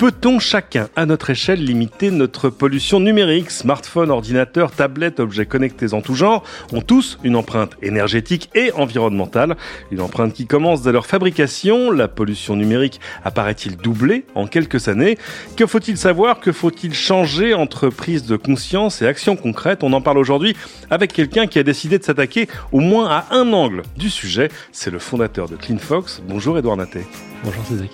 Peut-on chacun, à notre échelle, limiter notre pollution numérique? Smartphone, ordinateur, tablette, objets connectés en tout genre ont tous une empreinte énergétique et environnementale. Une empreinte qui commence dès leur fabrication. La pollution numérique apparaît-il doublée en quelques années? Que faut-il savoir? Que faut-il changer entre prise de conscience et action concrète? On en parle aujourd'hui avec quelqu'un qui a décidé de s'attaquer au moins à un angle du sujet. C'est le fondateur de CleanFox. Bonjour Edouard Naté. Bonjour Cédric.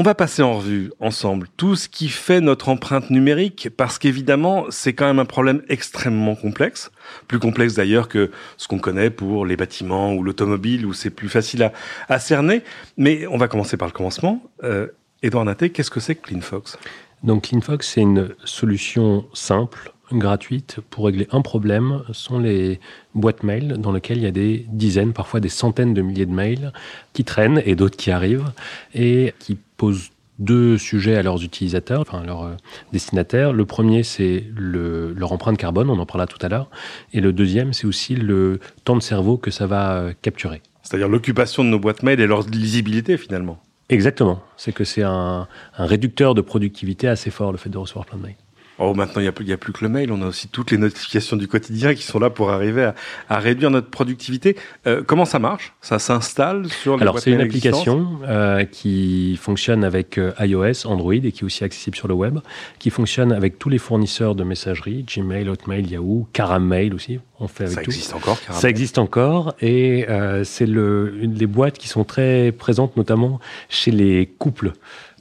On va passer en revue ensemble tout ce qui fait notre empreinte numérique, parce qu'évidemment, c'est quand même un problème extrêmement complexe, plus complexe d'ailleurs que ce qu'on connaît pour les bâtiments ou l'automobile, où c'est plus facile à, cerner. Mais on va commencer par le commencement. Euh, Edouard Naté, qu'est-ce que c'est que CleanFox? Donc CleanFox, c'est une solution simple, gratuite pour régler un problème sont les boîtes mail dans lesquelles il y a des dizaines, parfois des centaines de milliers de mails qui traînent et d'autres qui arrivent et qui posent deux sujets à leurs utilisateurs, enfin leurs euh, destinataires. Le premier, c'est le, leur empreinte carbone, on en parlera tout à l'heure. Et le deuxième, c'est aussi le temps de cerveau que ça va euh, capturer. C'est-à-dire l'occupation de nos boîtes mail et leur lisibilité finalement. Exactement. C'est que c'est un, un réducteur de productivité assez fort, le fait de recevoir plein de mails. Oh, maintenant, il n'y a, plus, a plus que le mail. On a aussi toutes les notifications du quotidien qui sont là pour arriver à, réduire notre productivité. Euh, comment ça marche? Ça s'installe sur les Alors, c'est une application euh, qui fonctionne avec euh, iOS, Android et qui est aussi accessible sur le web, qui fonctionne avec tous les fournisseurs de messagerie, Gmail, Hotmail, Yahoo, Caramel aussi. On fait avec ça existe encore, Caramel? Ça existe encore et c'est le, une des boîtes qui sont très présentes, notamment chez les couples.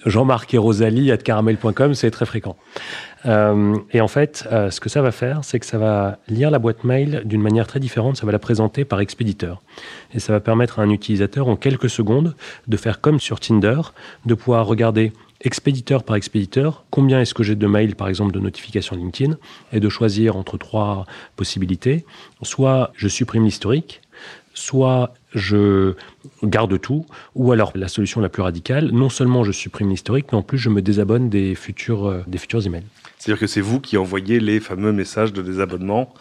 Jean-Marc et Rosalie à caramel.com, c'est très fréquent. Euh, et en fait, euh, ce que ça va faire, c'est que ça va lire la boîte mail d'une manière très différente. Ça va la présenter par expéditeur. Et ça va permettre à un utilisateur, en quelques secondes, de faire comme sur Tinder, de pouvoir regarder expéditeur par expéditeur, combien est-ce que j'ai de mails, par exemple, de notifications LinkedIn, et de choisir entre trois possibilités. Soit je supprime l'historique, soit je garde tout, ou alors la solution la plus radicale, non seulement je supprime l'historique, mais en plus je me désabonne des futurs, euh, des futurs emails. C'est-à-dire que c'est vous qui envoyez les fameux messages de désabonnement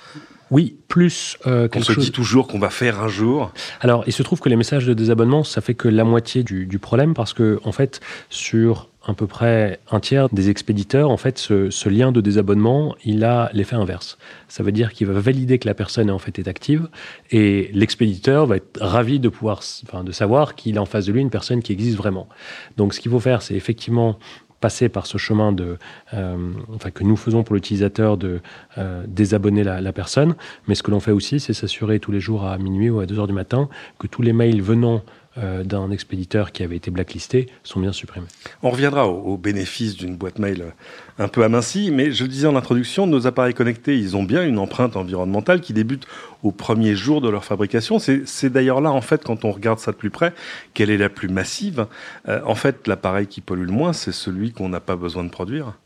oui, plus euh, quelque On se dit toujours qu'on va faire un jour. Alors, il se trouve que les messages de désabonnement, ça fait que la moitié du, du problème, parce que en fait, sur à peu près un tiers des expéditeurs, en fait, ce, lien de désabonnement, il a l'effet inverse. Ça veut dire qu'il va valider que la personne en fait est active et l'expéditeur va être ravi de pouvoir, enfin, de savoir qu'il a en face de lui une personne qui existe vraiment. Donc, ce qu'il faut faire, c'est effectivement passer par ce chemin de, euh, enfin, que nous faisons pour l'utilisateur de euh, désabonner la, personne. Mais ce que l'on fait aussi, c'est s'assurer tous les jours à minuit ou à 2 heures du matin que tous les mails venant euh, d'un expéditeur qui avait été blacklisté sont bien supprimés. On reviendra aux, bénéfices d'une boîte mail un peu amincie, mais je le disais en introduction, nos appareils connectés, ils ont bien une empreinte environnementale qui débute au premier jour de leur fabrication. C'est d'ailleurs là, en fait, quand on regarde ça de plus près, quelle est la plus massive. Euh, en fait, l'appareil qui pollue le moins, c'est celui qu'on n'a pas besoin de produire.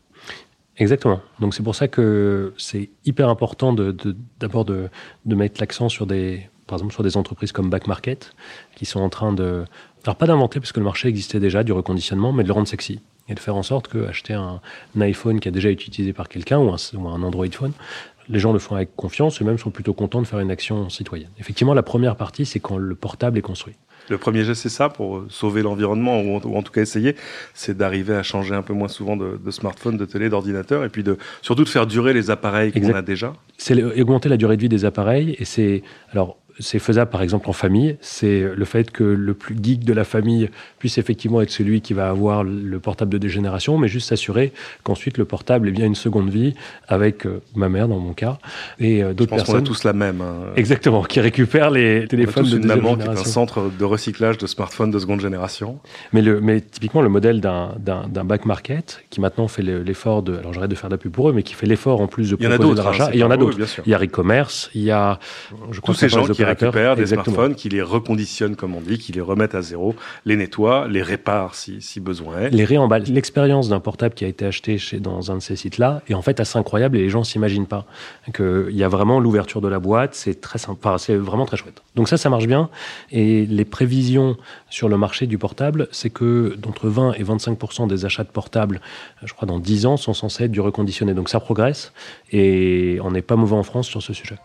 Exactement. Donc c'est pour ça que c'est hyper important d'abord de, de, mettre l'accent sur des par exemple sur des entreprises comme Back Market, qui sont en train de, alors pas d'inventer parce que le marché existait déjà du reconditionnement, mais de le rendre sexy et de faire en sorte que acheter un, iPhone qui a déjà été utilisé par quelqu'un ou un, Android phone, les gens le font avec confiance et même sont plutôt contents de faire une action citoyenne. Effectivement, la première partie, c'est quand le portable est construit. Le premier geste, c'est ça, pour sauver l'environnement, ou, en tout cas essayer, c'est d'arriver à changer un peu moins souvent de, smartphone, de télé, d'ordinateur, et puis de, surtout de faire durer les appareils qu'on a déjà. C'est augmenter la durée de vie des appareils, et c'est, alors, c'est faisable par exemple en famille. C'est le fait que le plus geek de la famille puisse effectivement être celui qui va avoir le portable de dégénération, mais juste s'assurer qu'ensuite le portable ait bien une seconde vie avec euh, ma mère dans mon cas et euh, d'autres personnes. Qu'on a tous la même. Hein. Exactement, qui récupèrent les téléphones de deuxième génération. Qui est un centre de recyclage de smartphones de seconde génération. Mais, le, mais typiquement le modèle d'un back market qui maintenant fait l'effort de, alors j'arrête de faire de la pub pour eux, mais qui fait l'effort en plus de proposer de rachat. Il y en a d'autres. il y a e-commerce, il y a, je crois tous ces gens qui qui récupèrent des smartphones, qui les reconditionnent, comme on dit, qui les remettent à zéro, les nettoient, les réparent si, si besoin est. Les réemballent. L'expérience d'un portable qui a été acheté chez, dans un de ces sites-là est en fait assez incroyable et les gens s'imaginent pas qu'il y a vraiment l'ouverture de la boîte, c'est très sympa, c'est vraiment très chouette. Donc ça, ça marche bien. Et les prévisions sur le marché du portable, c'est que d'entre 20 et 25 des achats de portables, je crois dans 10 ans, sont censés être du reconditionné. Donc ça progresse et on n'est pas mauvais en France sur ce sujet.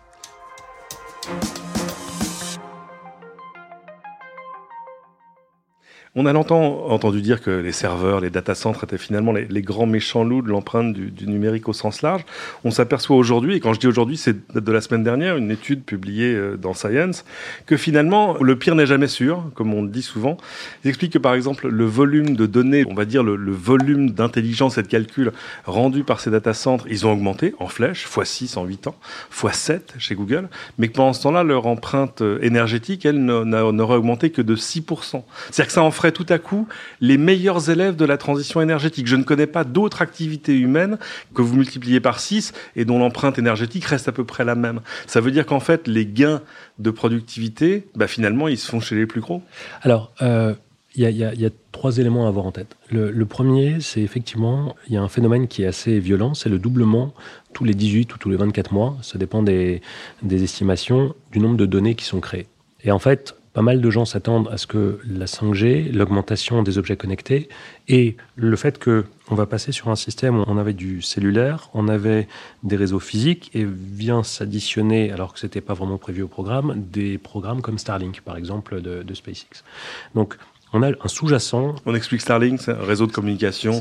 On a longtemps entendu dire que les serveurs, les data centers étaient finalement les, grands méchants loups de l'empreinte du, numérique au sens large. On s'aperçoit aujourd'hui, et quand je dis aujourd'hui, c'est de la semaine dernière, une étude publiée euh, dans Science, que finalement, le pire n'est jamais sûr, comme on le dit souvent. Ils expliquent que par exemple, le volume de données, on va dire le, volume d'intelligence et de calcul rendu par ces data centers, ils ont augmenté en flèche, x6 en 8 ans, x7 chez Google, mais que pendant ce temps-là, leur empreinte euh, énergétique, elle n'aurait augmenté que de 6%. C'est-à-dire que ça en ferait tout à coup les meilleurs élèves de la transition énergétique. Je ne connais pas d'autres activités humaines que vous multipliez par 6 et dont l'empreinte énergétique reste à peu près la même. Ça veut dire qu'en fait, les gains de productivité, bah, finalement, ils se font chez les plus gros Alors, euh, il y, a, trois éléments à avoir en tête. Le, premier, c'est effectivement, il y a un phénomène qui est assez violent, c'est le doublement tous les 18 ou tous les 24 mois, ça dépend des, des estimations, du nombre de données qui sont créées. Et en fait, pas mal de gens s'attendent à ce que la 5G, l'augmentation des objets connectés et le fait que on va passer sur un système où on avait du cellulaire, on avait des réseaux physiques et vient s'additionner, alors que c'était pas vraiment prévu au programme, des programmes comme Starlink, par exemple, de, de SpaceX. Donc, on a un sous-jacent. On explique Starlink, c'est un réseau de communication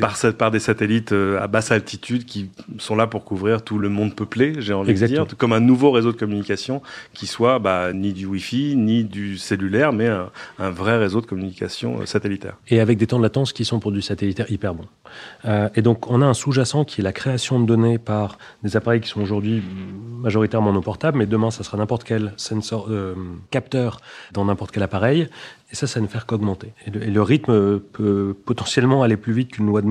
par, par des satellites euh, à basse altitude qui sont là pour couvrir tout le monde peuplé, j'ai envie de dire, comme un nouveau réseau de communication qui soit bah, ni du Wi-Fi, ni du cellulaire, mais un, vrai réseau de communication euh, satellitaire. Et avec des temps de latence qui sont pour du satellitaire hyper bon. Euh, et donc on a un sous-jacent qui est la création de données par des appareils qui sont aujourd'hui majoritairement nos portables, mais demain ça sera n'importe quel sensor, capteur dans n'importe quel appareil. Et ça, ça ne fait qu'augmenter. Et, le rythme peut potentiellement aller plus vite qu'une loi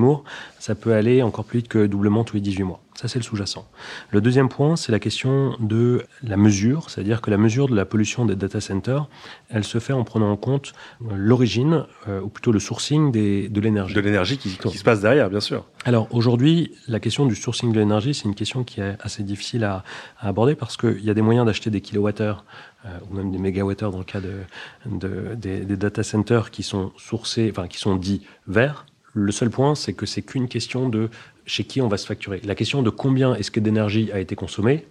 ça peut aller encore plus vite que doublement tous les 18 mois. Ça, c'est le sous-jacent. Le deuxième point, c'est la question de la mesure, c'est-à-dire que la mesure de la pollution des data centers, elle se fait en prenant en compte l'origine, euh, ou plutôt le sourcing des, de l'énergie. De l'énergie qui, se passe derrière, bien sûr. Alors aujourd'hui, la question du sourcing de l'énergie, c'est une question qui est assez difficile à, aborder parce qu'il y a des moyens d'acheter des kilowattheures euh, ou même des mégawattheures dans le cas de, de des, des, data centers qui sont sourcés, enfin qui sont dits verts, le seul point, c'est que c'est qu'une question de chez qui on va se facturer. La question de combien est-ce que d'énergie a été consommée,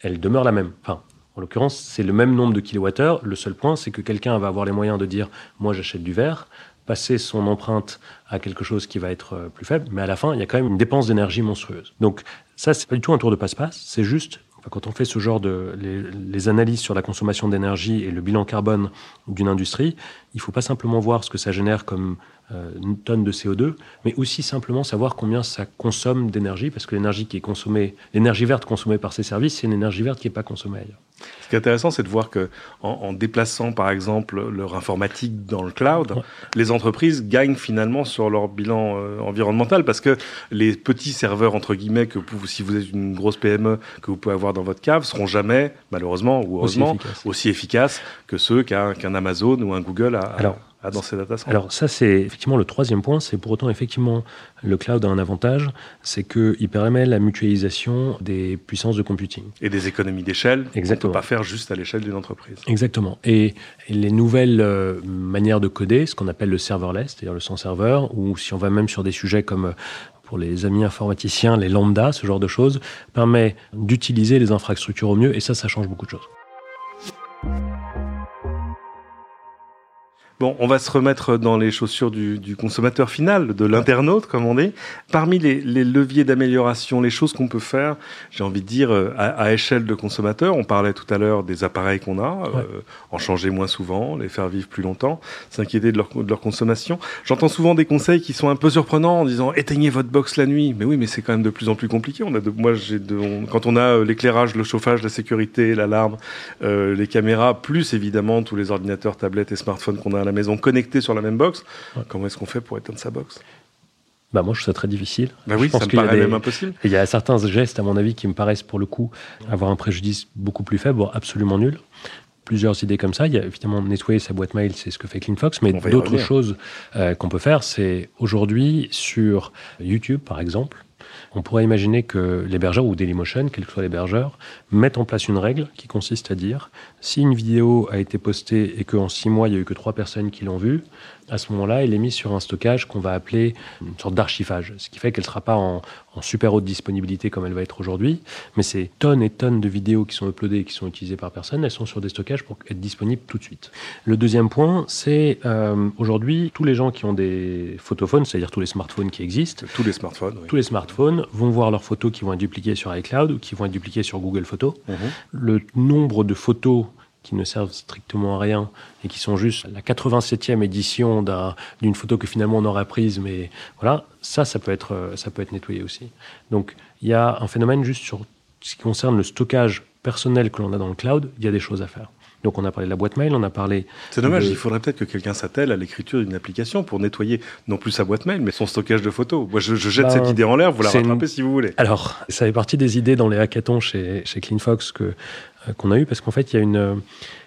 elle demeure la même. Enfin, en l'occurrence, c'est le même nombre de kilowattheures. Le seul point, c'est que quelqu'un va avoir les moyens de dire moi j'achète du verre, passer son empreinte à quelque chose qui va être euh, plus faible, mais à la fin, il y a quand même une dépense d'énergie monstrueuse. Donc ça, c'est pas du tout un tour de passe-passe, c'est juste quand on fait ce genre de les, analyses sur la consommation d'énergie et le bilan carbone d'une industrie, il ne faut pas simplement voir ce que ça génère comme euh, une tonne de CO2, mais aussi simplement savoir combien ça consomme d'énergie, parce que l'énergie qui est consommée, l'énergie verte consommée par ces services, c'est une énergie verte qui n'est pas consommée ailleurs. Ce qui est intéressant, c'est de voir que en, déplaçant, par exemple, leur informatique dans le cloud, les entreprises gagnent finalement sur leur bilan euh, environnemental, parce que les petits serveurs entre guillemets que vous, si vous êtes une grosse PME que vous pouvez avoir dans votre cave seront jamais, malheureusement ou heureusement, aussi efficaces, que ceux qu'un Amazon ou un Google a. Dans ces data Alors ça, c'est effectivement le troisième point. C'est pour autant, effectivement, le cloud a un avantage, c'est qu'il permet la mutualisation des puissances de computing. Et des économies d'échelle qu'on ne peut pas faire juste à l'échelle d'une entreprise. Exactement. Et, les nouvelles euh, manières de coder, ce qu'on appelle le serverless, c'est-à-dire le sans serveur, ou si on va même sur des sujets comme les amis informaticiens, les lambda, ce genre de choses, permet d'utiliser les infrastructures au mieux, et ça, ça change beaucoup de choses. Bon, on va se remettre dans les chaussures du, consommateur final, de l'internaute, comme on dit. Parmi les, leviers d'amélioration, les choses qu'on peut faire, j'ai envie de dire, euh, à, échelle de consommateur, on parlait tout à l'heure des appareils qu'on a, euh, en changer moins souvent, les faire vivre plus longtemps, s'inquiéter de leur, de leur consommation. J'entends souvent des conseils qui sont un peu surprenants en disant éteignez votre box la nuit. Mais oui, mais c'est quand même de plus en plus compliqué. On a de, moi, j'ai de, quand on a euh, l'éclairage, le chauffage, la sécurité, l'alarme, les caméras, plus évidemment tous les ordinateurs, tablettes et smartphones qu'on a à la maison connectés sur la même box. Comment est-ce qu'on fait pour éteindre sa box? Bah moi, je trouve ça très difficile. Bah oui, ça me paraît même impossible. Il y a certains gestes, à mon avis, qui me paraissent pour le coup avoir un préjudice beaucoup plus faible, voire absolument nul. plusieurs idées comme ça. Il y a évidemment nettoyer sa boîte mail, c'est ce que fait CleanFox, mais d'autres choses euh, qu'on peut faire, c'est aujourd'hui sur YouTube, par exemple, on pourrait imaginer que l'hébergeur ou Dailymotion, quel que soit l'hébergeur, mettent en place une règle qui consiste à dire si une vidéo a été postée et qu'en six mois, il n'y a eu que trois personnes qui l'ont vue, à ce moment-là, elle est mise sur un stockage qu'on va appeler une sorte d'archivage, ce qui fait qu'elle ne sera pas en, super haute disponibilité comme elle va être aujourd'hui, mais ces tonnes et tonnes de vidéos qui sont uploadées et qui sont utilisées par personne, elles sont sur des stockages pour être disponibles tout de suite. Le deuxième point, c'est euh, aujourd'hui, tous les gens qui ont des photophones, c'est-à-dire tous les smartphones qui existent, tous les smartphones, tous les smartphones vont voir leurs photos qui vont être dupliquées sur iCloud ou qui vont être dupliquées sur Google Photos. Mhm. Le nombre de photos qui ne servent strictement à rien et qui sont juste la 87e édition d'une photo que finalement on aurait prise, mais voilà, ça, ça peut être, ça peut être nettoyé aussi. Donc il y a un phénomène juste sur ce qui concerne le stockage personnel que l'on a dans le cloud, il y a des choses à faire. Donc on a parlé de la boîte mail, on a parlé. C'est dommage, il faudrait peut-être que quelqu'un s'attelle à l'écriture d'une application pour nettoyer non plus sa boîte mail, mais son stockage de photos. Moi, je, jette cette ben, idée en l'air, vous la rattrapez si vous voulez. Alors, ça fait partie des idées dans les hackathons chez, chez CleanFox que qu'on a eu parce qu'en fait, il y a une. Euh,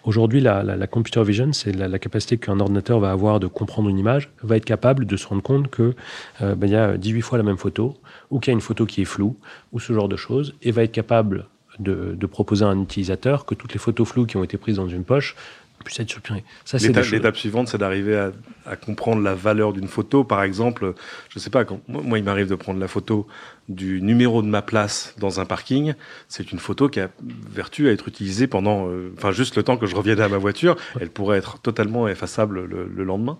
aujourd'hui, la, computer vision, c'est la, capacité qu'un ordinateur va avoir de comprendre une image, va être capable de se rendre compte que euh, ben, il y a 18 fois la même photo, ou qu'il y a une photo qui est floue, ou ce genre de choses, et va être capable de proposer à un utilisateur que toutes les photos floues qui ont été prises dans une poche puissent être supprimées. L'étape suivante, c'est d'arriver à, à, comprendre la valeur d'une photo. Par exemple, je ne sais pas, quand, moi, il m'arrive de prendre la photo du numéro de ma place dans un parking, c'est une photo qui a vertu à être utilisée pendant, euh, enfin juste le temps que je revienne à ma voiture. Elle pourrait être totalement effaçable le, lendemain.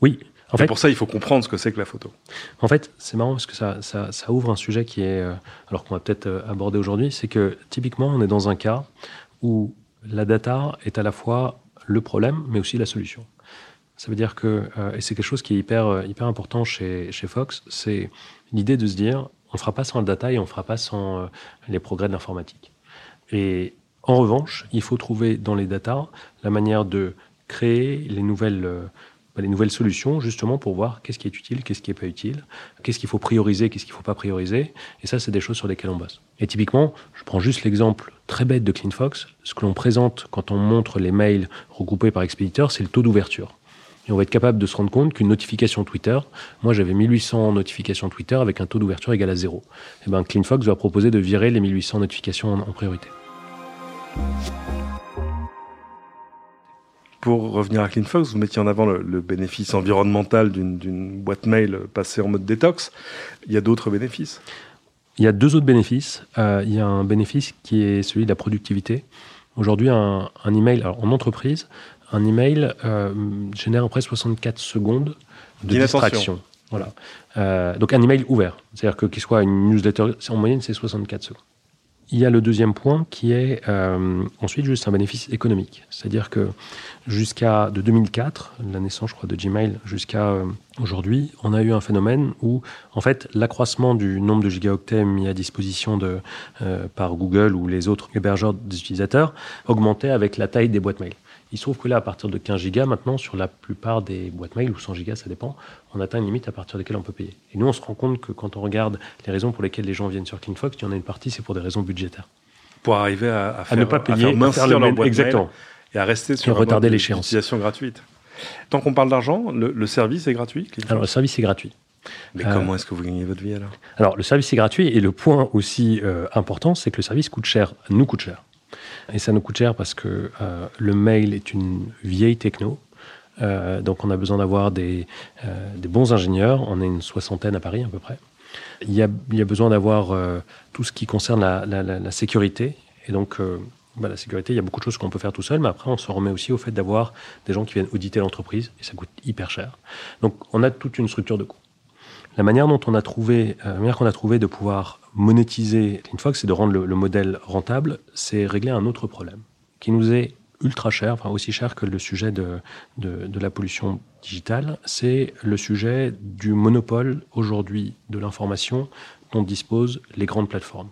Oui. En fait, pour ça, il faut comprendre ce que c'est que la photo. En fait, c'est marrant parce que ça, ça, ça, ouvre un sujet qui est, euh, alors qu'on va peut-être euh, aborder aujourd'hui, c'est que typiquement, on est dans un cas où la data est à la fois le problème, mais aussi la solution. Ça veut dire que, et c'est quelque chose qui est hyper, hyper important chez, chez Fox, c'est l'idée de se dire, on ne fera pas sans le data et on ne fera pas sans euh, les progrès de l'informatique. Et en revanche, il faut trouver dans les data la manière de créer les nouvelles, euh, les nouvelles solutions justement pour voir qu'est-ce qui est utile, qu'est-ce qui n'est pas utile, qu'est-ce qu'il faut prioriser, qu'est-ce qu'il ne faut pas prioriser. Et ça, c'est des choses sur lesquelles on bosse. Et typiquement, je prends juste l'exemple très bête de CleanFox. Ce que l'on présente quand on montre les mails regroupés par expéditeur, c'est le taux d'ouverture. Et on va être capable de se rendre compte qu'une notification Twitter, moi j'avais 1800 notifications Twitter avec un taux d'ouverture égal à zéro. Et eh bien CleanFox va proposer de virer les 1800 notifications en, priorité. Pour revenir à CleanFox, vous mettiez en avant le, bénéfice environnemental d'une boîte mail passée en mode détox. Il y a d'autres bénéfices? Il y a deux autres bénéfices. Euh, il y a un bénéfice qui est celui de la productivité. Aujourd'hui, un, un email en entreprise, un email euh, génère à peu près 64 secondes de distraction. Voilà. Euh, donc un email ouvert, c'est-à-dire que qu'il soit une newsletter, en moyenne c'est 64 secondes. Il y a le deuxième point qui est euh, ensuite juste un bénéfice économique. C'est-à-dire que jusqu'à de 2004, la naissance, je crois, de Gmail, jusqu'à euh, aujourd'hui, on a eu un phénomène où, en fait, l'accroissement du nombre de gigaoctets mis à disposition de, euh, par Google ou les autres hébergeurs des utilisateurs augmentait avec la taille des boîtes mail. Il se trouve que là, à partir de 15 gigas, maintenant, sur la plupart des boîtes mail, ou 100 gigas, ça dépend, on atteint une limite à partir de laquelle on peut payer. Et nous, on se rend compte que quand on regarde les raisons pour lesquelles les gens viennent sur CleanFox, il y en a une partie, c'est pour des raisons budgétaires. Pour arriver à, faire, à ne pas payer, à faire, leur boîte exactement. et à rester sur et retarder l'échéance. utilisation gratuite. Tant qu'on parle d'argent, le, service est gratuit Alors, le service est gratuit. Mais comment est-ce que vous gagnez votre vie alors? Alors, le service est gratuit et le point aussi euh, important, c'est que le service coûte cher, nous coûte cher. Et ça nous coûte cher parce que euh, le mail est une vieille techno. Euh, donc on a besoin d'avoir des, euh, des, bons ingénieurs. On est une soixantaine à Paris à peu près. Il y a, besoin d'avoir tout ce qui concerne la, sécurité. Et donc bah, la sécurité, il y a beaucoup de choses qu'on peut faire tout seul, mais après on se remet aussi au fait d'avoir des gens qui viennent auditer l'entreprise, et ça coûte hyper cher. Donc on a toute une structure de coûts. La manière dont on a trouvé, manière qu'on a trouvé de pouvoir monétiser CleanFox et de rendre le, modèle rentable, c'est régler un autre problème qui nous est ultra cher, aussi cher que le sujet de, de, la pollution digitale, c'est le sujet du monopole aujourd'hui de l'information dont disposent les grandes plateformes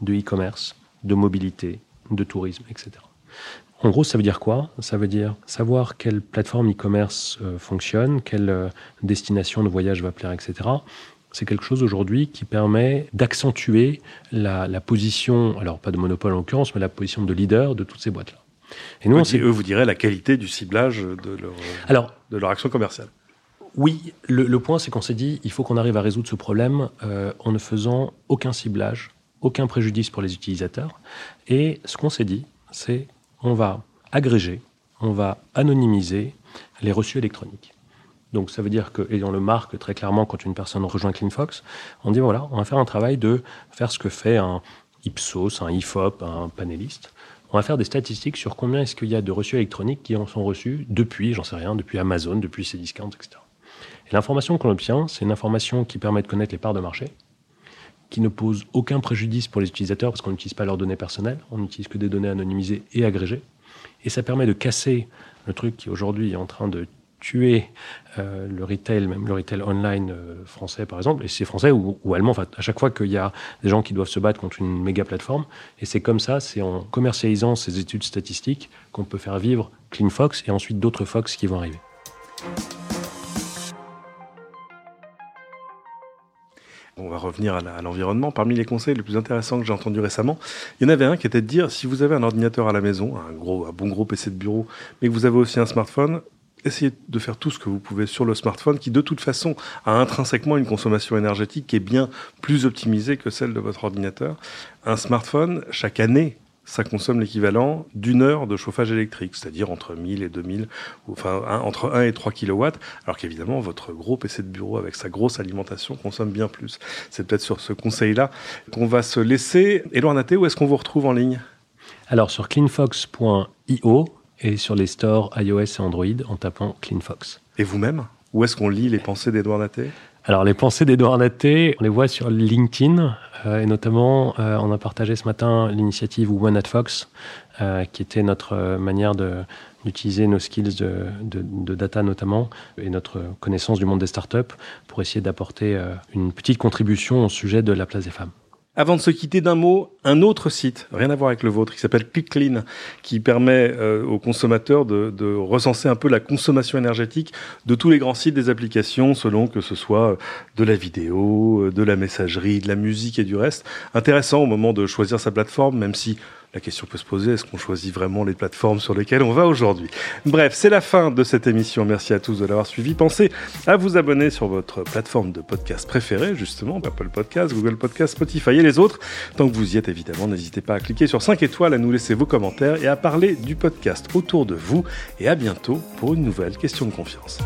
de e-commerce, de mobilité, de tourisme, etc. En gros, ça veut dire quoi? Ça veut dire savoir quelle plateforme e-commerce euh, fonctionne, quelle euh, destination de voyage va plaire, etc c'est quelque chose aujourd'hui qui permet d'accentuer la, position, alors pas de monopole en l'occurrence, mais la position de leader de toutes ces boîtes-là. Et nous, eux vous diraient la qualité du ciblage de leur, Alors, de leur action commerciale. Oui, le, point, c'est qu'on s'est dit, il faut qu'on arrive à résoudre ce problème euh, en ne faisant aucun ciblage, aucun préjudice pour les utilisateurs. Et ce qu'on s'est dit, c'est on va agréger, on va anonymiser les reçus électroniques. Donc ça veut dire que, et on le marque très clairement quand une personne rejoint CleanFox, on dit voilà, on va faire un travail de faire ce que fait un Ipsos, un IFOP, un panéliste. On va faire des statistiques sur combien est-ce qu'il y a de reçus électroniques qui en sont reçus depuis, j'en sais rien, depuis Amazon, depuis Cdiscount, etc. Et l'information qu'on obtient, c'est une information qui permet de connaître les parts de marché, qui ne pose aucun préjudice pour les utilisateurs parce qu'on n'utilise pas leurs données personnelles, on n'utilise que des données anonymisées et agrégées. Et ça permet de casser le truc qui aujourd'hui est en train de tuer euh, le retail, même le retail online euh, français par exemple, et c'est français ou, allemand, enfin, à chaque fois qu'il y a des gens qui doivent se battre contre une méga plateforme, et c'est comme ça, c'est en commercialisant ces études statistiques qu'on peut faire vivre CleanFox et ensuite d'autres Fox qui vont arriver. On va revenir à l'environnement. Parmi les conseils les plus intéressants que j'ai entendus récemment, il y en avait un qui était de dire si vous avez un ordinateur à la maison, un, gros, un bon gros PC de bureau, mais que vous avez aussi un smartphone, essayez de faire tout ce que vous pouvez sur le smartphone qui de toute façon a intrinsèquement une consommation énergétique qui est bien plus optimisée que celle de votre ordinateur. Un smartphone, chaque année, ça consomme l'équivalent d'une heure de chauffage électrique, c'est-à-dire entre 1000 et 2000, enfin entre 1 et 3 kW, alors qu'évidemment votre gros PC de bureau avec sa grosse alimentation consomme bien plus. C'est peut-être sur ce conseil-là qu'on va se laisser. Edouard Naté, où est-ce qu'on vous retrouve en ligne? Alors sur cleanfox.io et sur les stores iOS et Android en tapant CleanFox. Et vous-même Où est-ce qu'on lit les pensées d'Edouard Naté? Alors les pensées d'Edouard Naté, on les voit sur LinkedIn euh, et notamment euh, on a partagé ce matin l'initiative One at Fox, euh, qui était notre manière d'utiliser nos skills de, de, data notamment et notre connaissance du monde des startups pour essayer d'apporter une petite contribution au sujet de la place des femmes. Avant de se quitter d'un mot, un autre site, rien à voir avec le vôtre, qui s'appelle ClickClean, qui permet euh, aux consommateurs de, de, recenser un peu la consommation énergétique de tous les grands sites des applications, selon que ce soit euh, de la vidéo, euh, de la messagerie, de la musique et du reste. Intéressant au moment de choisir sa plateforme, même si la question peut se poser, est-ce qu'on choisit vraiment les plateformes sur lesquelles on va aujourd'hui? Bref, c'est la fin de cette émission. Merci à tous de l'avoir suivi. Pensez à vous abonner sur votre plateforme de podcast préférée, justement, Apple Podcast, Google Podcast, Spotify et les autres. Tant que vous y êtes, évidemment, n'hésitez pas à cliquer sur 5 étoiles, à nous laisser vos commentaires et à parler du podcast autour de vous. Et à bientôt pour une nouvelle question de confiance.